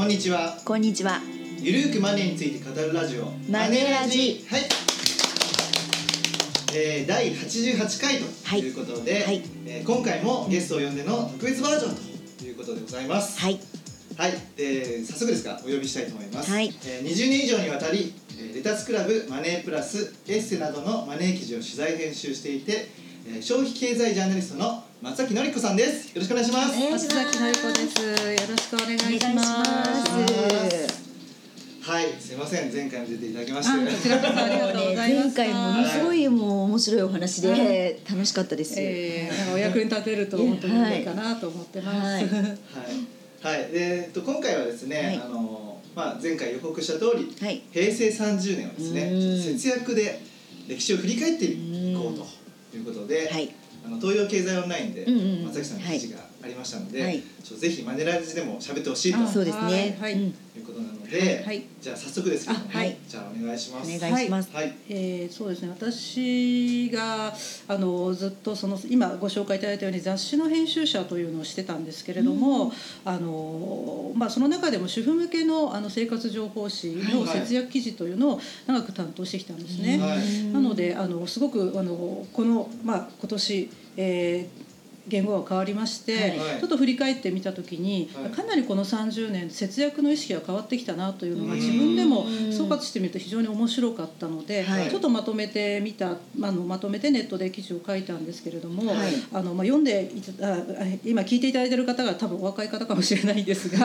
こんにちは。こんにちは。ゆるーくマネーについて語るラジオ。マネラジ。はい、えー、第88回とい。うことで、はい。えー今回もゲストを呼んでの特別バージョンということでございます。はい。はい、えー、早速ですがお呼びしたいと思います、はい。えー、20年以上にわたり、えーレタスクラブマネープラスエッセなどのマネー記事を取材編集していて、えー、消費経済ジャーナリストの松崎のり子さんですよろしくお願いします、松崎のりこです。よろしくお願いします。はいすいません前回も出ていただきましてあこちらこそありがとうございま前。回ものすごいもう面白いお話で楽しかったです。えー、なんかお役に立てると本当にいいかなと思ってます。はいはい、はい、で、えっと、今回はですね、はいあの、まあ、前回予告した通り、はい。平成30年をですね節約で歴史を振り返っていこうということで、はい。あの東洋経済オンラインでうんうんうん。松崎さんの記事がありましたので、はい。ぜひマネラジでも喋ってほしいとそうですね。はい。うんうことなので、はい。じゃあ早速ですけども、あはい。じゃあお願いします。お願いします。はい、えーそうですね。私があのずっとその今ご紹介いただいたように雑誌の編集者というのをしてたんですけれども、あのまあ、その中でも主婦向けのあの生活情報誌の節約記事というのを長く担当してきたんですね。はい。なのであのすごくあのこの、まあ、今年、えー言語が変わりまして、はい。ちょっと振り返ってみた時に、はい。かなりこの30年節約の意識が変わってきたなというのが自分でも総括してみると非常に面白かったので、はい。ちょっとまとめてみた、まああのまとめてネットで記事を書いたんですけれども、はい。あのまあ、読んでいたあ今聞いていただいている方が多分お若い方かもしれないんですが、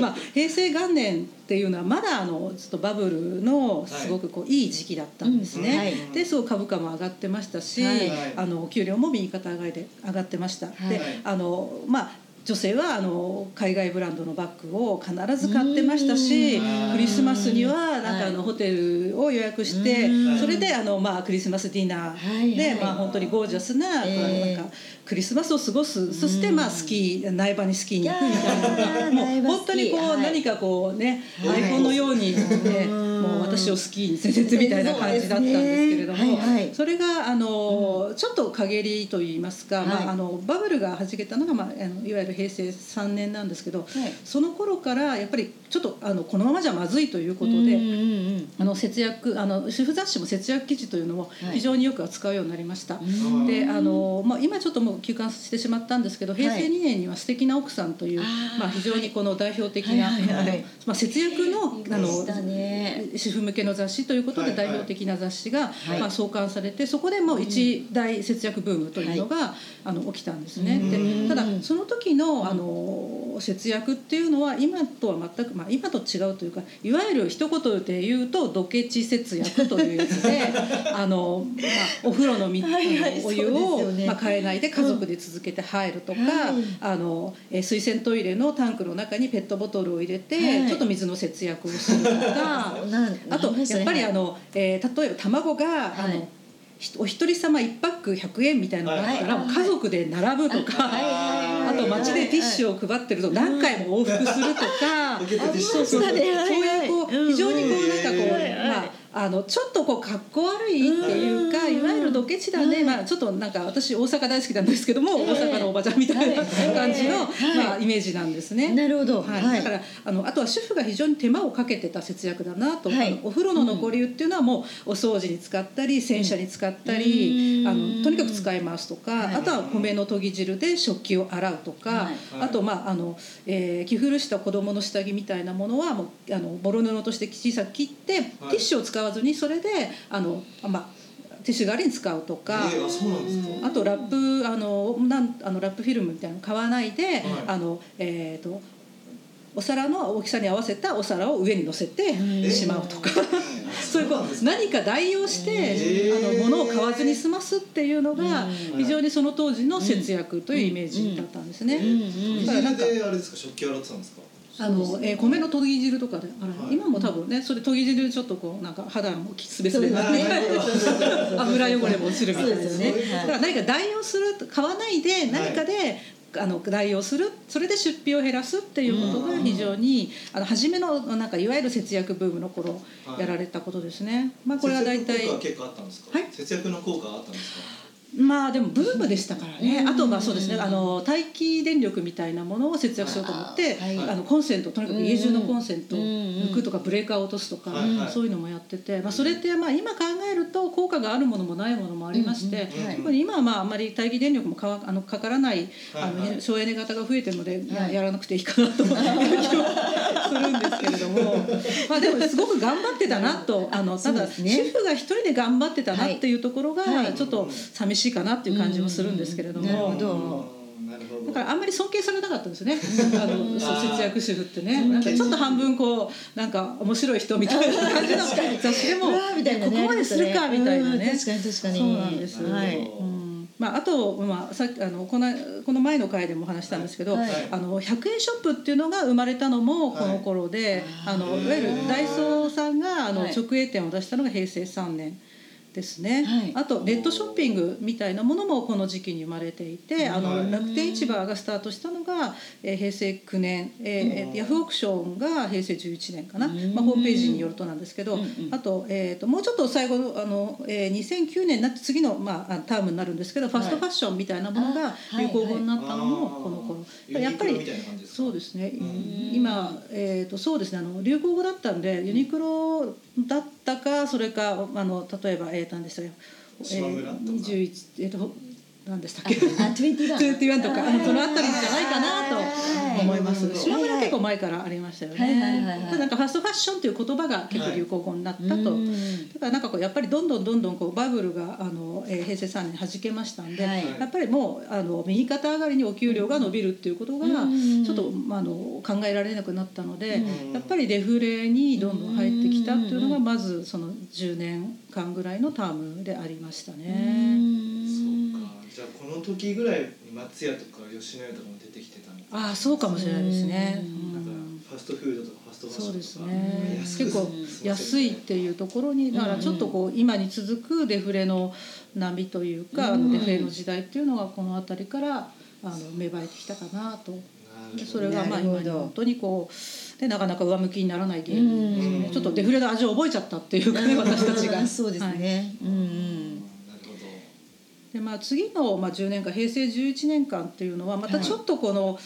まあ、平成元年っていうのはまだあのちょっとバブルのすごくこういい時期だったんですね。うんはいですごく株価も上がってましたし、はいあの給料も右肩上がりで上がってました。はいであのまあ女性はあの海外ブランドのバッグを必ず買ってましたしうん。クリスマスにはなんかあのはいホテルを予約してうんそれであのまあクリスマスディナはいーではい。まあ本当にゴージャスななんかクリスマスを過ごすそしてまあスキー苗場にスキーに行くみたいな。もう本当にこう何かこうねはい。アイコンのようにねうん。もう私をスキーに連れてみたいな感じだったんですけれどもそれがあのちょっと陰りといいますかまはい。ああのバブルがはじけたのがまあいわゆる平成3年なんですけどはい。その頃からやっぱりちょっとあのこのままじゃまずいということで。うんうんうんあの節約あの主婦雑誌も節約記事というのもはい。非常によく扱うようになりました。ん。であの、まあ、今ちょっともう休刊してしまったんですけど平成2年には「素敵な奥さん」という、あーまあ、非常にこの代表的な、はいはいはい。あのまあ、節約のあのね。主婦向けの雑誌ということではいはい。代表的な雑誌が、い。まあ、創刊されてそこでもう一大節約ブームというのが、あの起きたんですね。うん。でただその時のあの節約っていうのは今とは全く、まあ、今と違うというかいわゆる一言で言うとドケチ節約というやつで あの、まあ、お風呂のみはいはいお湯を、よね。まあ、変えないで家族で続けて入るとか、はい。あのえー水洗トイレのタンクの中にペットボトルを入れて、はい。ちょっと水の節約をするとか あとやっぱりあの、えー例えば卵が、あはい。のひお一人様1パック100円みたいなのがあったら、家族で並ぶとか、あと街でティッシュを配ってると何回も往復するとか、そういうああのちょっとこう格好悪いっていうか、うん。いわゆるドケチだね、はいまあちょっとなんか私大阪大好きなんですけども、ええ。大阪のおばちゃんみたいなはい。感じの、はい。まあイメージなんですね。なるほど。はい。だからあのあとは主婦が非常に手間をかけてた節約だなと、はい。あのお風呂の残り湯っていうのはもうお掃除に使ったり洗車に使ったり、うん。あのとにかく使い回すとか、はい。あとは米の研ぎ汁で食器を洗うとか、はい。あとまああの、えー着古した子供の下着みたいなものはもうあのボロ布として小さく切って、ティッシュを使わずにそれであのまあティッシュ代わりに使うとか。えー、あそうなんですか？あとラップあのなんあのラップフィルムみたいなの買わないで、あのえー、とお皿の大きさに合わせたお皿を上に乗せてんしまうとか、そういうこう何か代用して、へーあの物を買わずに済ますっていうのがうん非常にその当時の節約というイメージだったんですね。だからなんかあれですか食器洗ってたんですか？あの、えー米の研ぎ汁とかであら、はい。今も多分ねそれ研ぎ汁でちょっとこうなんか肌もすべすべにな 油汚れも落ちるみたいなそうですよね。だから何か代用する買わないで何かで、あの代用するそれで出費を減らすっていうことが非常に、あの初めのなんかいわゆる節約ブームの頃はい。やられたことですね。まあこれは大体節約の効果あったんですか？はい。節約の効果はあったんですか？まあでもブームでしたからね、うん。あとまあそうですね。あの待機電力みたいなものを節約しようと思ってあーはい。あのコンセントとにかく家中のコンセントをうん抜くとかブレーカーを落とすとか、はいはい。そういうのもやってて、まあ、それってまあ今考えると効果があるものもないものもありまして、うんうんはい。特に今はまああんまり待機電力もかわあのかからないあの、省エネ型が増えてるので、やはい。やらなくていいかなという気はするんですけれども。まあでもすごく頑張ってたなとあのただ、主婦が一人で頑張ってたなっていうところが、はい。ちょっと寂しいかなっていう感じもするんですけれども。だからあんまり尊敬されなかったんですよね。あの節約主婦ってね、う。んなんかちょっと半分こうなんか面白い人みたいな感じの雑誌でもうわーみたいなね。ここまでするかみたいなね。うん確かに確かに。そうなんです。はい。うん。まああとまあさっきあのこのこの前の回でも話したんですけど、はい。あの100円ショップっていうのが生まれたのもこの頃で、はい。あのいわゆるダイソーさんがあのはい。直営店を出したのが平成3年。ですね、はい。あとネットショッピングみたいなものもこの時期に生まれていて、あはい。の楽天市場がスタートしたのが、えー平成9年、えーうん。ヤフーオークションが平成11年かな、うん。まあ、ホームページによるとなんですけど、うんうんあと,、えー、ともうちょっと最後のあの、えー、2009年になって次の、まあ、あタームになるんですけど、ファストファッションみたいなものがあ流行語になったのもはい。はいこの頃、あー。やっぱりそうですね、うん。今、えー、とそうですね。あの流行語だったんでユニクロだったかそれかあの例えば、えー、何でしたよ、え島村とか。ー、21えっ、と何でしたっけ？あ、トゥエンティワン。21とかあのそのあたりじゃないかなと思います。はい。島村結構前からありましたよね、なんかファストファッションという言葉が結構流行語になったと、うん。だからなんかこうやっぱりどんどんどんどんこうバブルがあの、えー平成3年に弾けましたんで、はい。やっぱりもうあの右肩上がりにお給料が伸びるっていうことがうん。ちょっと、まあ、あの考えられなくなったので、うん。やっぱりデフレにどんどん入ってきたっていうのがまずその10年間ぐらいのタームでありましたね。そうかじゃあこの時ぐらいに松屋とか吉野家とかも出てきてたああそうかもしれないですね。ファストフードとかファストファッションとか。そうですね。結構安いっていうところにだからちょっとこう今に続くデフレの波というか、あのデフレの時代っていうのがこの辺りからあの芽生えてきたかなと。それがまあ今に本当にこうでなかなか上向きにならない原因ですねうん。ちょっとデフレの味を覚えちゃったっていうかね私たちが。そうですはい。ね。うんでまあ、次の、まあ、10年間平成11年間っていうのはまたちょっとこの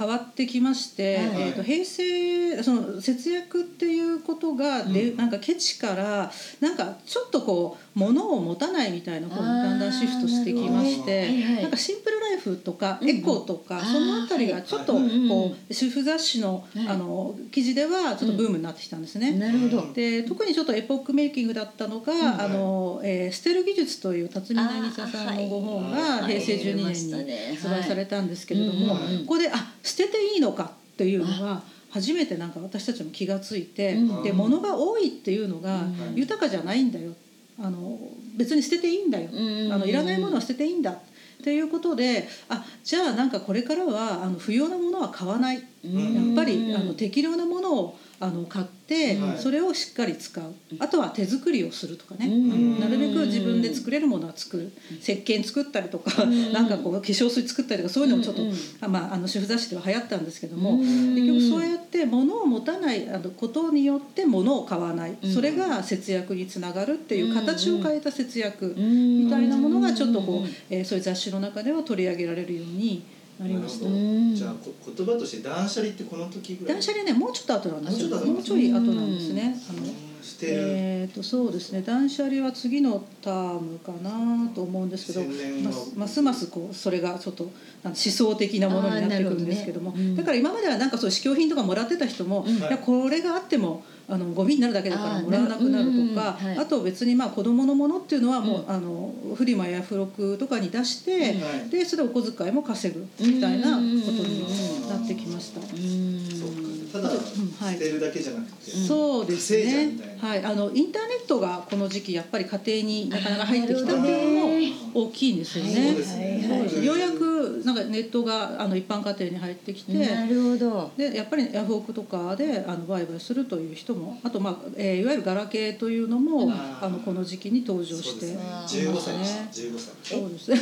変わってきまして、はい。えー、と平成その節約っていうことがで、うん。なんかケチからなんかちょっとこう物を持たないみたいな方にだんだんシフトしてきましてなんかシンプルライフとかうんエコとか、そのあたりがちょっとこう主婦雑誌の,、はい。あの記事ではちょっとブームになってきたんですね。なるほど。で特にちょっとエポックメイキングだったのが、あのえー捨てる技術という辰巳渚さんのご本が平成12はい。年にはい発売されたんですけれども、はいここであ捨てていいのかっていうのは初めてなんか私たちも気がついて、うん。で物が多いっていうのがうん。豊かじゃないんだよあの別に捨てていいんだよ、うんあのいらないものは捨てていいんだ。っていうことであじゃあなんかこれからはあの不要なものは買わない。うん。やっぱりあの適量なものをあの買って、はい。それをしっかり使う。あとは手作りをするとかね、うん。なるべく自分で作れるものは作る。石鹸作ったりとか、うん。なんかこう化粧水作ったりとかそういうのもちょっと、うんあまあ、あの主婦雑誌では流行ったんですけども、うん。結局そうやって物を持たないあのことによって物を買わない、うん。それが節約につながるっていう形を変えた節約みみたいなものがちょっとこう、えーそういう雑誌の中では取り上げられるようになりました。うん。じゃあこ言葉として断捨離ってこの時ぐらい？断捨離ねもうちょっと後なんですよ。もうちょい後なんですね。あの捨てる、えー、とそうですね。断捨離は次のタームかなと思うんですけど2000年のますますますこうそれがちょっと思想的なものになってくるんですけども。ね。うん。だから今まではなんかそういう試供品とかもらってた人も、うん。いやこれがあってもあのゴミになるだけだからもらわなくなるとかなるうんうん。はい。あと別にまあ子供のものっていうのはもう、うん。あのフリマや付録とかに出して、はい。でそれでお小遣いも稼ぐみたいなことになってきました。そうかただ、捨てるだけじゃなくて、そうですね。はい、あのインターネットがこの時期やっぱり家庭になかなか入ってきたっていうのも大きいんですよね。そうですね。そうですようやくなんかネットがあの一般家庭に入ってきて。なるほど。でやっぱりヤフオクとかであの売買するという人もあと、まあえーいわゆるガラケーというのも、うんあのこの時期に登場して。そうですね。あー。15歳でしたね15歳。そうです。ね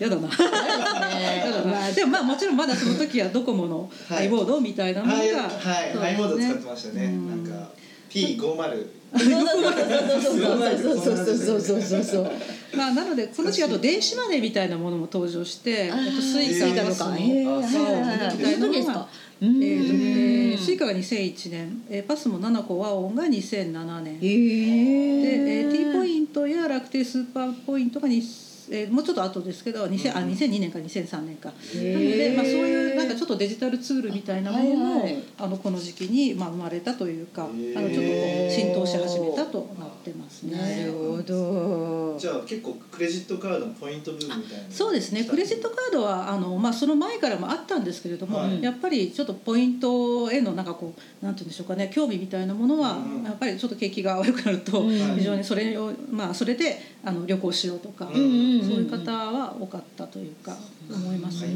やだな。やだな。でもまあもちろんまだその時はドコモのはい。i モードみたいなものが、はい i モード使ってましたねうんなんか P50 そうそうそうそうそうそうそうそうそうそう。まあなのでこの時期あと電子マネーみたいなものも登場して、あスイスイカカとか。そうはいはい。みたいなのが。えスイカが2001年、えーパスモナナコワオンが2007年。え。えー、T ポイントや楽天スーパーポイントがに、えーもうちょっと後ですけど2000あ2002年か2003年か。なので、まあ、そういうなんかちょっとデジタルツールみたいなものも、はいはいあのこの時期に、まあ、生まれたというかあのちょっとこう浸透し始めたとなってますね。なるほど。じゃあ結構クレジットカードのポイント部分みたいなそうですね。クレジットカードはあの、まあ、その前からもあったんですけれども、はい。やっぱりちょっとポイントへのなんかこうなんて言うんでしょうかね興味みたいなものは、うん。やっぱりちょっと景気が悪くなると、うん。非常にそれを、まあ、それであの旅行しようとか、うんうんそういう方は多かったというか思いますね。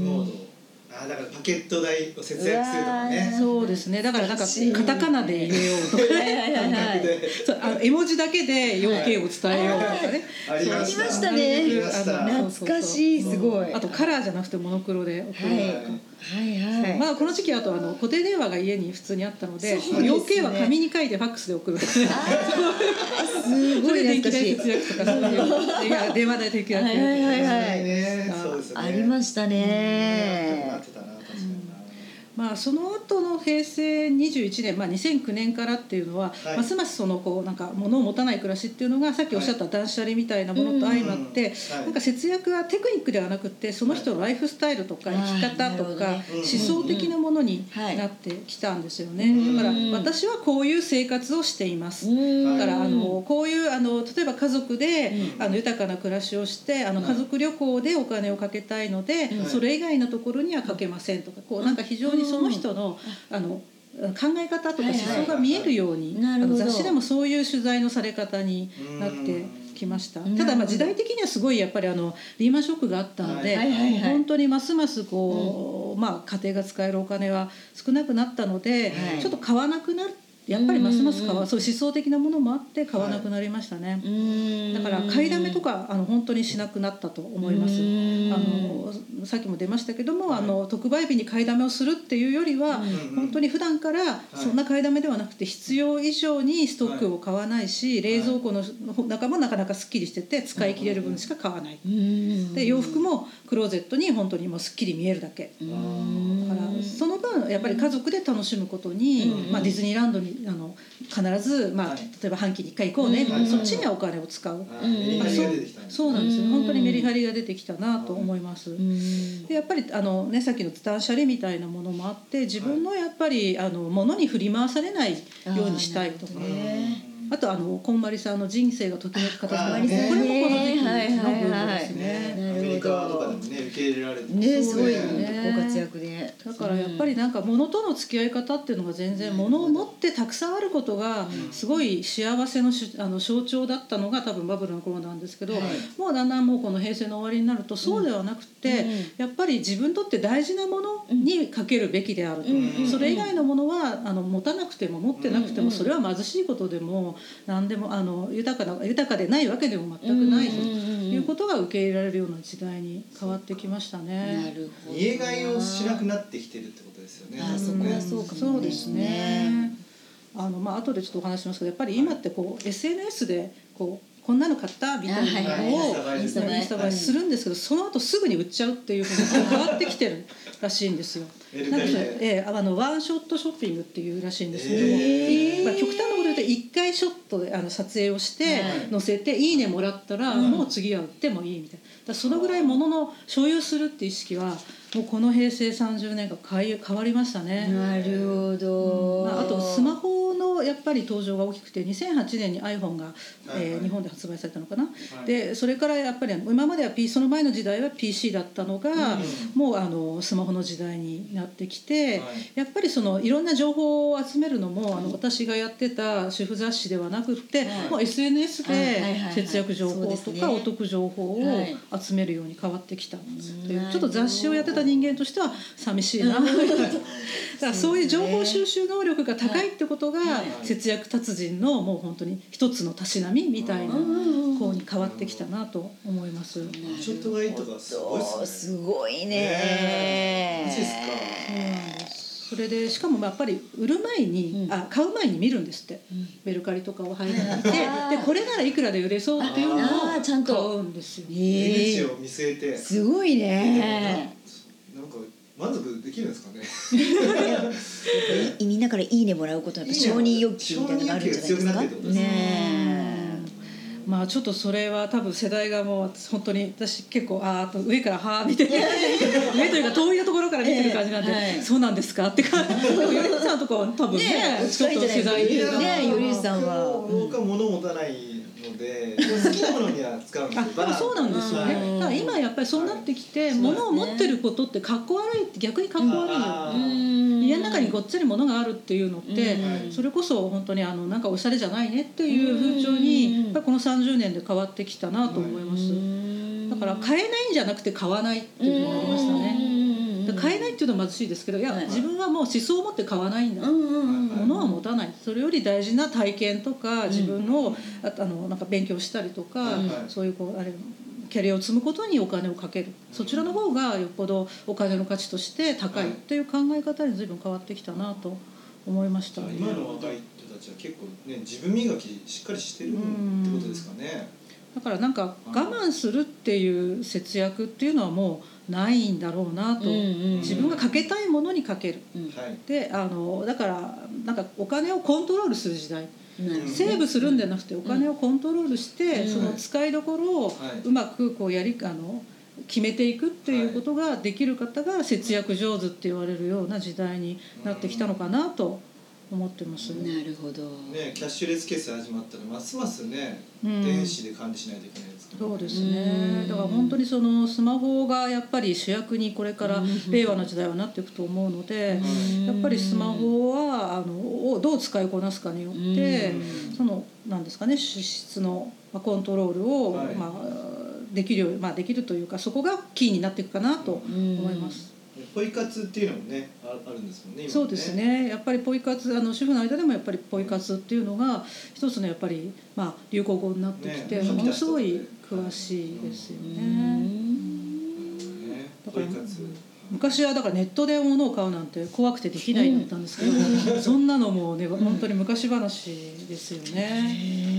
あだからパケット代を節約するとかね。そうですね。だからなんか難しいカタカナで入れようとかはいはいはい感はい。覚でそうあの絵文字だけで要件を伝えようとかね。ありました。ありましたね。ありました。あの懐かしい、すごい。あとカラーじゃなくてモノクロで送るとか。はい。はい。まあこの時期あとあの固定電話が家に普通にあったので要件は紙に書いてファックスで送る。すごいそれで電気代。節約とかそういういや電話代節約はいはいはいはい。ね。ありましたなねまあその後の平成21年、まあ、2009年からっていうのは、はい。ますますそのこうなんか物を持たない暮らしっていうのがさっきおっしゃった断捨離みたいなものと相まって、うんはい。なんか節約はテクニックではなくってその人のライフスタイルとかはい生き方とかね。思想的なものにはいなってきたんですよね、うんだから私はこういう生活をしています、うんだからあのこういうあの例えば家族で、うん。あの豊かな暮らしをしてあのうん家族旅行でお金をかけたいので、うん。それ以外のところにはかけませんとかこうなんか非常にその人の,、あの考え方とか思想が見えるように、はい雑誌でもそういう取材のされ方になってきました。うん。ただまあ時代的にはすごいやっぱりあのリーマンショックがあったので、はい。はいはい本当にますますこう、まあ家庭が使えるお金は少なくなったので、はい。ちょっと買わなくなるやっぱりますます買わ、うんうんそう思想的なものもあって買わなくなりましたね。うん。だから買いだめとかあの本当にしなくなったと思います。うん。あのさっきも出ましたけども、はい。あの特売日に買いだめをするっていうよりは、うん本当に普段からそんな買いだめではなくて必要以上にストックを買わないし、冷蔵庫の中もなかなかすっきりしてて使い切れる分しか買わない。うん。で洋服もクローゼットに本当にもうすっきり見えるだけ。うん。だからその分やっぱり家族で楽しむことに、うん。まあ、ディズニーランドにあの必ず、まあはい。例えば半期に1回行こうね、うん。そっちにはお金を使う。あメリハリが出てきたんそうなんですよ、うん。本当にメリハリが出てきたなと思います。うん。でやっぱりあの、ね、さっきの断捨離みたいなものもあって自分のやっぱりあの物に振り回されないようにしたいとかあとあのこんまりさんの人生がときめこれもねこの時期のですね。なるほどアメリカとかでもね受け入れられてね。すごいね。ご活躍でだからやっぱりなんか物との付き合い方っていうのが全然物を持ってたくさんあることがすごい幸せのしあの象徴だったのが多分バブルの頃なんですけど、はい。もうだんだんもうこの平成の終わりになるとそうではなくて、うん。やっぱり自分にとって大事なものにかけるべきであると、うん。それ以外のものはあの持たなくても持ってなくてもそれは貧しいことでも何でもあの豊かな豊かでないわけでも全くないということが受け入れられるような時代に変わってきましたね。家買いをしなくなってきてるってことですよね。あそこ。はそうかもね。そうですね。あのまあ後でちょっとお話しますけどやっぱり今ってこう SNS でこうこんなの買ったみたいなのをインスタ映え。インスタ映えするんですけどその後すぐに売っちゃうっていうふうに変わってきてるらしいんですよ。なんかええあのワンショットショッピングっていうらしいんですけども、まあ、極端なこと言うと1回ショットであの撮影をしてはい載せて「いいね」もらったら、うん。もう次は売ってもいいみたいな。だそのぐらい物の所有するっていう意識はもうこの平成30年間変え変わりましたね。なるほど。まあ、あとスマホのやっぱり登場が大きくて2008年に iPhone が、はいはい。えー日本で発売されたのかな、はい。でそれからやっぱり今までは P その前の時代は PC だったのが、もうあのスマホの時代になってきて、はい。やっぱりそのいろんな情報を集めるのもあの私がやってた主婦雑誌ではなくって、はい。もう SNS ではい。節約情報とかお得情報をはい。集めるように変わってきたというちょっと雑誌をやってた人間としては寂しいな。だからそういう情報収集能力が高いってことがはい。節約達人のもう本当に一つのたしなみみたいな方に変わってきたなと思います。ちょっと買いとかすごいっすね。すごいね。マジっすねか。それでしかもやっぱり売る前に、うん。あ買う前に見るんですって。うん。メルカリとかを入って。いてでこれならいくらで売れそうっていうのをちゃんと。買うんですよ。出口えを見据えて。すごいね満足できるんですかね。いみんなからいいねもらうことはやっぱ承認欲求みたいなのがあるんじゃないですか？承認欲求が強くなってるってことです。ねねまあちょっとそれは多分世代がもう本当に私結構あーっと上からはー見て上というか遠いところから見てる感じなんで、ええはい。そうなんですかって感じ。でも頼光さんとかは多分ねちょっと世代でね頼光さんは。僕僕は物を持たないので好きなものには使うんですあよ。でもそうなんですよね、うんだから今やっぱりそうなってきて、はい。物を持ってることってかっこ悪いって逆にかっこ悪いの。よ家の中にごっつり物があるっていうのって、うんそれこそ本当にあのなんかおしゃれじゃないねっていう風潮に、この30年で変わってきたなと思います、だから買えないんじゃなくて買わないっていうふうになりましたね、買えないっていうのは貧しいですけどいや、はい。自分はもう思想を持って買わないんだ、うんうんうん物は持たない。それより大事な体験とか自分の,、ああのなんか勉強したりとか、そういうこうあれキャリアを積むことにお金をかける。そちらの方がよっぽどお金の価値として高いという考え方に随分変わってきたなと思いました、今の若い人たちは結構ね自分磨きしっかりしてるってことですかね。だからなんか我慢するっていう節約っていうのはもうないんだろうなと、うんうん自分がかけたいものにかける。うん。はい。であのだからなんかお金をコントロールする時代。なるほどねセーブするんじゃなくてお金をコントロールして、うん。その使いどころをはい。うまくこうやりあの決めていくっていうことができる方が節約上手って言われるような時代になってきたのかなと思ってます。なるほど。ねキャッシュレス決済始まったらますますね、うん。電子で管理しないといけないですから、そうですうねん。だから本当にそのスマホがやっぱり主役にこれからうん。令和の時代はなっていくと思うのでうん。やっぱりスマホはあのをどう使いこなすかによってうん。そのなんですかね支出のまあコントロールをはい。まあできるまあできるというかそこがキーになっていくかなと思います。ポイ活っていうのもねああるんですもんね今ね。そうですね。やっぱりポイ活あの主婦の間でもやっぱりポイ活っていうのが一つのやっぱり、まあ、流行語になってきて、ねものすごい詳しいですようね。ん。ねだからポイ活。昔はだからネットで物を買うなんて怖くてできないだったんですけど、そんなのもね本当に昔話ですよね。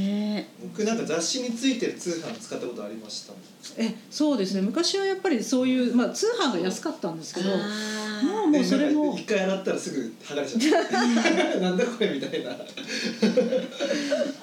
なんか雑誌についてる通販使ったことありましたえそうですね。昔はやっぱりそういう、まあ、通販が安かったんですけどもあうもうそれも。一回洗ったらすぐ剥がれちゃって なんだこれみたいな。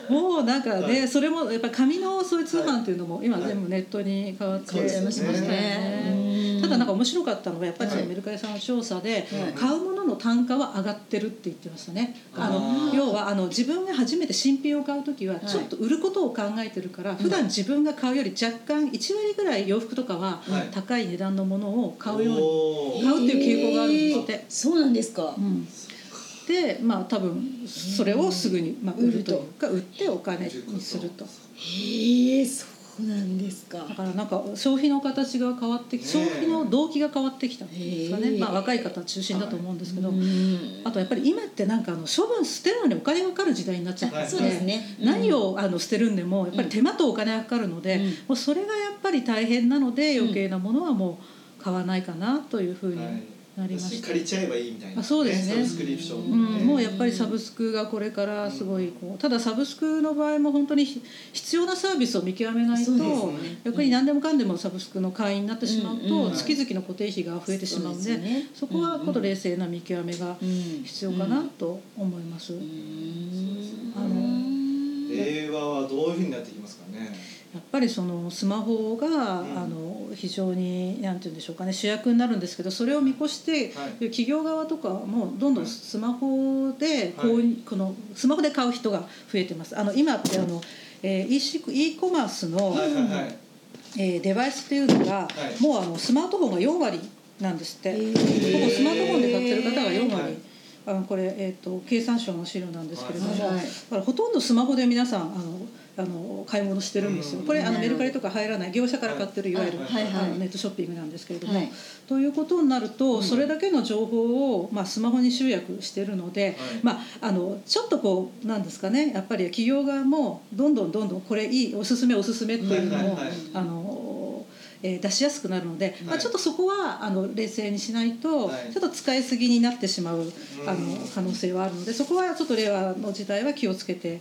もうなんかね、はい。それもやっぱり紙のそういう通販っていうのも今全部ネットに変わってそうですね。ましたよねただなんか面白かったのがやっぱりそのはい。メルカリさんの調査で、はい。買うものの単価は上がってるって言ってましたね。あの要はあの自分が初めて新品を買う時はちょっと売ることを考えてるから、普段自分が買うより若干1割ぐらい洋服とかははい。高い値段のものを買うように、買うっていう傾向があるんですって。へーそうなんですか。うん。でまあ多分それをすぐに、まあ、売るというか売ってお金にすると。へえそからなんか消費の形が変わってき消費の動機が変わってきたんですかね、まあ、若い方中心だと思うんですけど、うん。あとやっぱり今ってなんかあの処分捨てるのにお金がかかる時代になっちゃって。はいそうですね。何をあの捨てるんでもやっぱり手間とお金がかかるので、うん。もうそれがやっぱり大変なので余計なものはもう買わないかなというふうにはいなりました。借りちゃえばいいみたいな、あそうですね。サブスクリプション、うん、もうやっぱりサブスクがこれからすごいこうただサブスクの場合も本当に必要なサービスを見極めないと、そうですね。逆に何でもかんでもサブスクの会員になってしまうと、月々の固定費が増えてしまうのでそこはこの冷静な見極めがうん必要かなと思います。令和はどういうふうになってきますかねやっぱりそのスマホが、ん。あの非常になんて言うんでしょうかね主役になるんですけどそれを見越して、はい。企業側とかもどんどんスマホでこう、はいこのスマホで買う人が増えてます。あの今ってあの、えー、e コマースの、はいはいはい。えーデバイスっていうのが、はい。もうあのスマートフォンが4割なんですって。ほぼスマートフォンで買ってる方が4割。はい。あのこれ、えー、と経産省の資料なんですけれども、はい。ほとんどスマホで皆さんあのあの買い物してるんですよ、うん。これあのメルカリとか入らない業者から買ってるい。わゆる、はいはいはい。あのネットショッピングなんですけれども、はい。ということになると、うん。それだけの情報を、まあ、スマホに集約してるので、まあ、あのちょっとこうなんですかね。やっぱり企業側もどんどんどんどんこれいいおすすめおすすめっていうのを、あのえー出しやすくなるので、まあ、はいちょっとそこはあの冷静にしないと、はい。ちょっと使いすぎになってしまうあのうん。可能性はあるのでそこはちょっと令和の時代は気をつけて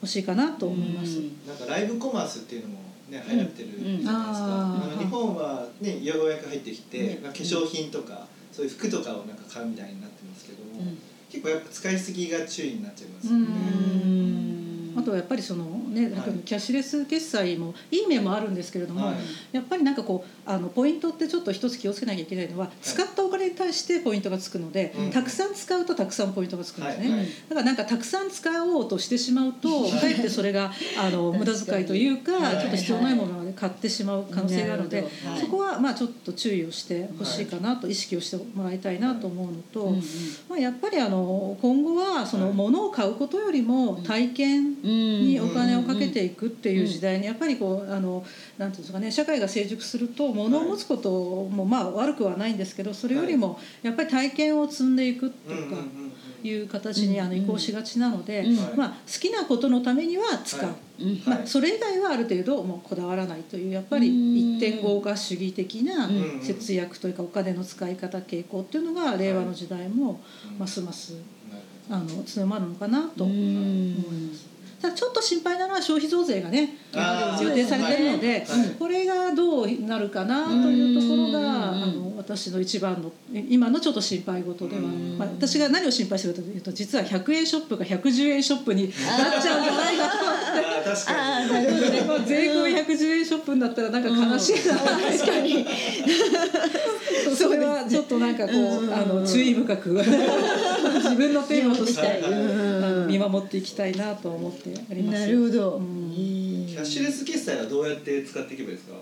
ほしいかなと思います。なんかライブコマースっていうのもね流行ってるじゃないですか、うん。あの日本はねようやく入ってきて、化粧品とかそういう服とかをなんか買うみたいになってますけども、うん。結構やっぱ使いすぎが注意になっちゃいますよね。あとはやっぱりそのね、はい。キャッシュレス決済もいい面もあるんですけれども、はい。やっぱりなんかこうあのポイントってちょっと一つ気をつけなきゃいけないのは、使ったお金に対してポイントがつくので、うん。たくさん使うとたくさんポイントがつくんですね、はい。はい。だからなんかたくさん使おうとしてしまうとはい かえってそれがあの無駄遣いというか、はい。ちょっと必要ないものを買ってしまう可能性があるので、そこはまあちょっと注意をしてほしいかなと、意識をしてもらいたいなと思うのと、うんうん。まあ、やっぱりあの今後はそのはい。物を買うことよりも体験にお金をかけていくっていう時代にやっぱりこうあのなんていうんですかね社会が成熟すると物を持つこともまあ悪くはないんですけどそれよりもやっぱり体験を積んでいくとかいう形にあの移行しがちなのでうんまあ好きなことのためには使う。まあ、はいそれ以外はある程度もうこだわらないというやっぱりうん。一点豪華主義的なうん。節約というかお金の使い方傾向っていうのが令和の時代もうん。ますますあの強まるのかなと思います。ただちょっと心配なのは消費増税がね予定されてるので、はいこれがどうなるかなというところが、うんあの私の一番の今のちょっと心配事では、うん。まあ、私が何を心配してるかというと実は100円ショップが110円ショップになっちゃうんじゃないかと思って。税込み110円ショップになったらなんか悲しいな、確かにそれはちょっとなんかこう、うんあの注意深く 自分のテーマとして見守っていきたいなと思っております。なるほど、うん。キャッシュレス決済はどうやって使っていけばいいですか？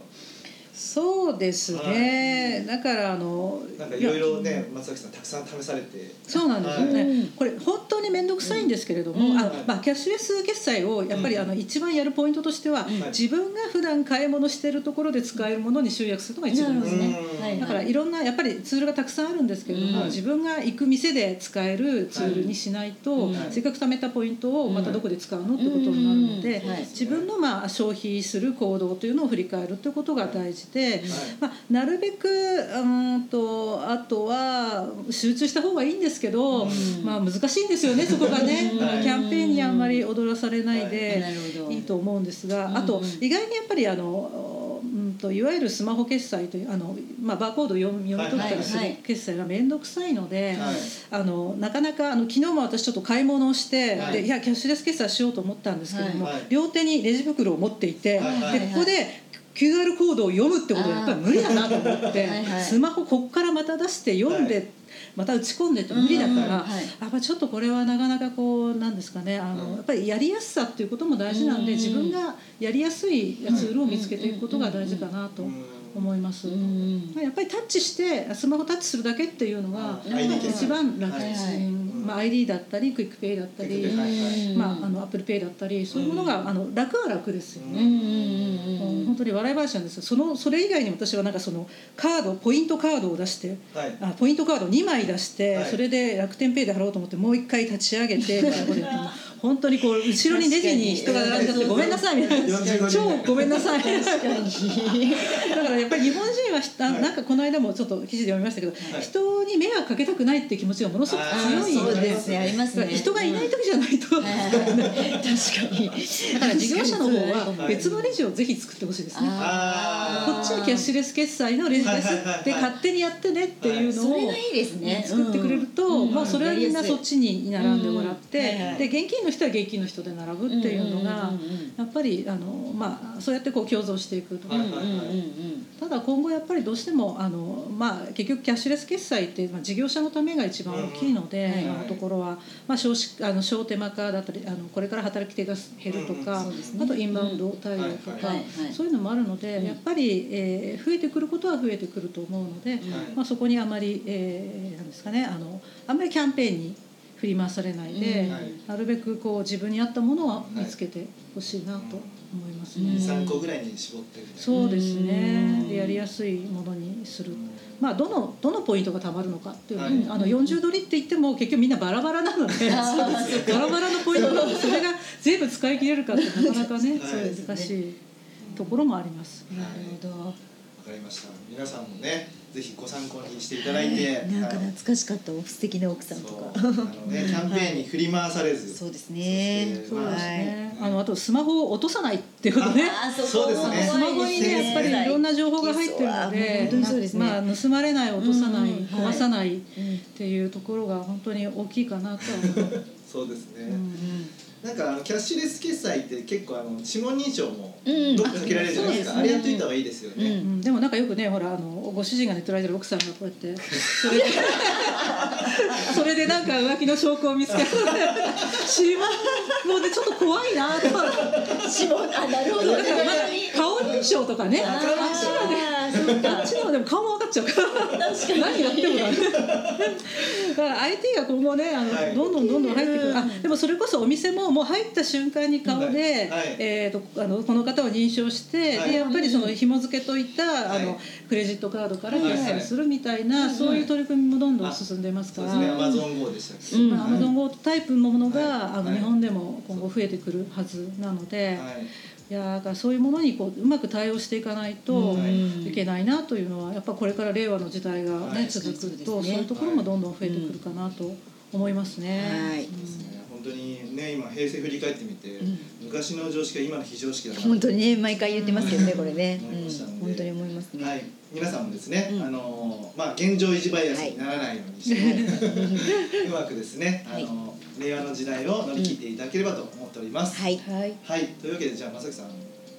そうですね、だからあのなんかいろいろね松崎さんたくさん試されて。そうなんですよね、うんこれんですけれども、うん。あまあ、キャッシュレス決済をやっぱり、うん。あの一番やるポイントとしては、はい。自分が普段買い物してるところで使えるものに集約するのが一番ですね。だからいろんなやっぱりツールがたくさんあるんですけれども、うん。自分が行く店で使えるツールにしないと、はい。せっかく貯めたポイントをまたどこで使うのってことになるので、うん。はい。自分のまあ消費する行動というのを振り返るということが大事で、まあ、なるべくうーんとあとは集中した方がいいんですけど、うん。まあ難しいんですよねそこがね、はい。キャンペーンにあんまり踊らされないで。い。いと思うんですが、うんあと意外にやっぱりあの、うん、といわゆるスマホ決済というあの、まあ、バーコードを読み取ったりするはいはい決済が面倒くさいので、はい。あのなかなかあの昨日も私ちょっと買い物をして、はい。でいやキャッシュレス決済しようと思ったんですけども、はい。はい。両手にレジ袋を持っていて、はいはい。でここで QR コードを読むってことはやっぱり無理だなと思ってはいはい。スマホこっからまた出して読んで、はい。また打ち込んでって無理だから、うんはい。やっぱりちょっとこれはなかなかこうなんですかねあの、うん。やっぱりやりやすさっていうことも大事なんで、うん自分がやりやすいツールを見つけていくことが大事かなと思います。うんやっぱりタッチしてスマホタッチするだけっていうのが一番楽です、はいはい。うんまあ、ID だったりクイックペイだったり、まあ、あのアップルペイだったりそういうものが、あの楽は楽ですよね。うん本当に笑い話なんですよ。そのそれ以外に私はなんかそのカードポイントカードを出してはい。あポイントカード2枚出して、はい。それで楽天ペイで払おうと思ってもう一回立ち上げてみたいなことやっても本当にこう後ろにレジに人が並んじゃってごめんなさいみたいな。45人。超ごめんなさい。だからやっぱり日本人はなんかこの間もちょっと記事で読みましたけど、はい。人に迷惑かけたくないっていう気持ちがものすごく強いそうですねありますね。人がいない時じゃないと、はい。はいはい。確かに。だから事業者の方ははい別のレジをぜひ作ってほしいですね。こっちはキャッシュレス決済のレジです。はい。はいはいはいで勝手にやってねっていうのを作ってくれると、うん。まあ、それはみんなそっちに並んでもらって、で現金の人は現金の人で並ぶっていうのが、やっぱりあの、まあ、そうやってこう共存していくと、はいうんうんうんただ今後やっぱりどうしてもあの、まあ、結局キャッシュレス決済って、まあ、事業者のためが一番大きいので、今のところは、まあ、少子あの小手間化だったりあのこれから働き手が減るとか、うんそうですね。あとインバウンド対応とか、そういうのもあるので、うん。やっぱり、えー増えてくることは増えてくると思うので、まあ、そこにあまり、えーなんですかねあのあんまりキャンペーンに振り回されないで、うん。はい。なるべくこう自分に合ったものを見つけてほしいなと思いますね。うん。23個ぐらいに絞ってそうですね。うん。でやりやすいものにする、うん。まあ、どのどのポイントがたまるのかっていうのはい。あの40ドルって言っても結局みんなバラバラなので バラバラのポイントなのでそれが全部使い切れるかってなかなかね、難しいところもあります。なるほど。わかかりました。皆さんもねぜひご参考にしていただいて、なんかはい懐かしかった素敵な奥さんとか。あのね キャンペーンに振り回されず、そうですね。そうですまね、はい。あのあとスマホを落とさないっていうことね。あーそうですね。スマホにねやっぱりいろんな情報が入ってるので本当にそうですね。まあ、盗まれない落とさない、壊さないっうん。ていうところが本当に大きいかなとは思う、そうですね、うんなんかあのキャッシュレス決済って結構あの指紋認証もうんどっかかけられるじゃないですか、あそうですね。あれやっといた方がいいですよね、うんうん。でもなんかよくねほらあのご主人が寝取られてる奥さんがこうやってそれでそれでなんか浮気の証拠を見つけて指紋もうねちょっと怖いなと指紋あなるほど。だからまだ顔認証とかね。ああっちのはねあっちのはでも顔も分かっちゃうから。確かに。何やってもダメだから IT が今後ねあの、はい。どんどんどんどん入ってくる。あうんでもそれこそお店ももう入った瞬間に顔で、はい。はい。えー、とあのこの方を認証して、はい。でやっぱりその紐付けといった、はい。あのクレジットカードからはい。決済するみたいな、そういう取り組みもどんどん進んでますから。アマゾン GO でしたまあ、アマゾン GO タイプのものが、はい。あのはい。日本でも今後増えてくるはずなので、はい。いやだからそういうものにこううまく対応していかないとうんいけないなというのはやっぱこれから令和の時代が、ねはい。続くとそういうところもどんどん増えてくるかなと思いますね。はい。うん。ですね本当にね今平成振り返ってみて、ん。昔の常識が今の非常識だな本当にね毎回言ってますけどねこれね、本当に思いますね、はい、皆さんもですね、うん。あのまあ現状維持バイアスにならないようにして、うまくですね、あの令和の時代を乗り切っていただければと思っております。はい。はい。はい、というわけでじゃあ正木さん。ご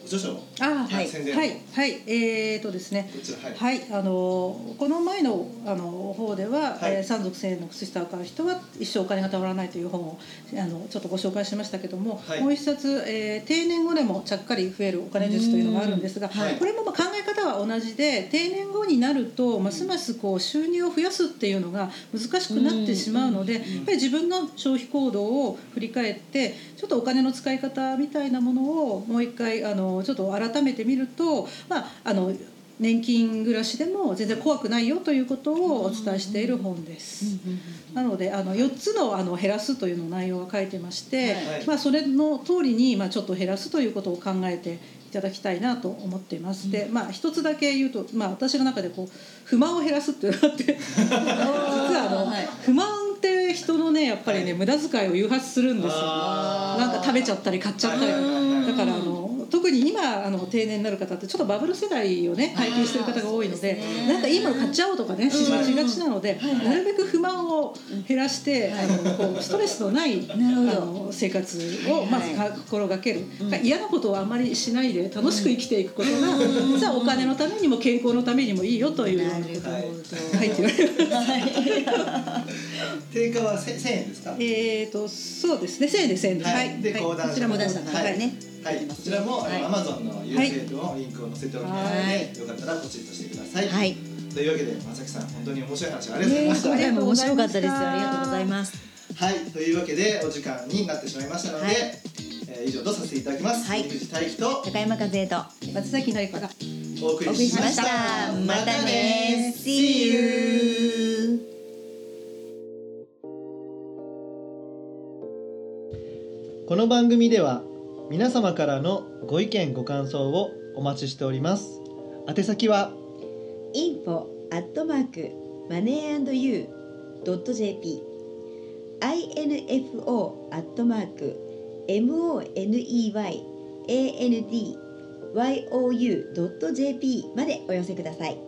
著書をあはい。宣伝。をはい。はい。えーとですね。はい、はい、あのこの前のあの方では、はい。えー山賊千円の靴下を買う人は一生お金がたまらないという本をあのちょっとご紹介しましたけども、はい。もう一冊、えー定年後でもちゃっかり増えるお金術というのがあるんですが、はい。これもまあ考え方は同じで定年後になるとますますこう収入を増やすっていうのが難しくなってしまうので、やっぱり自分の消費行動を振り返ってちょっとお金の使い方みたいなものをもう一回あのちょっと改めてみると、まあ、あの年金暮らしでも全然怖くないよということをお伝えしている本です。なのであの4つのあの減らすというの内容が書いてまして、はい。まあ、それの通りに、まあ、ちょっと減らすということを考えていただきたいなと思っています。でまあ一つだけ言うと、まあ、私の中でこう不満を減らすっていうのがあって 実はあの、はい。不満って人のねやっぱりね、はい。無駄遣いを誘発するんですよ。なんか食べちゃったり買っちゃったり、だからあの特に今あの定年になる方ってちょっとバブル世代をね体験してる方が多いのでなんかいいもの買っちゃおうとかねしがちがちなので、なるべく不満を減らして、あのこうストレスのないあの生活をまずか心がける、嫌なことをあまりしないで楽しく生きていくことが、実はお金のためにも健康のためにもいいよというようなことなるほど。が入っております。定価はせ1000円ですか？えーとそうですね。1000円です1000円。はい。でこちらも講談社からはい。ねはい、こちらも、あはい。の Amazon の URL のリンクを載せておきますので、はい。よかったらポチッとしてください。はい。というわけで、まさきさん、本当に面白い話ありがとうございました。今回も面白かったです。よありがとうございます。はい、というわけで、お時間になってしまいましたので、はい。えー以上とさせていただきます。はい。井口大輝と高山和恵と松崎のり子がお送お送りしました。またね。See you この番組では皆様からのご意見ご感想をお待ちしております宛先は info アットマークマネー &you ドット jp info アットマーク money and you ドット jp までお寄せください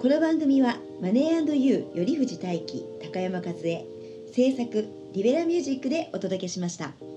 この番組はマネー &you より藤大輝高山和恵制作リベラミュージックでお届けしました。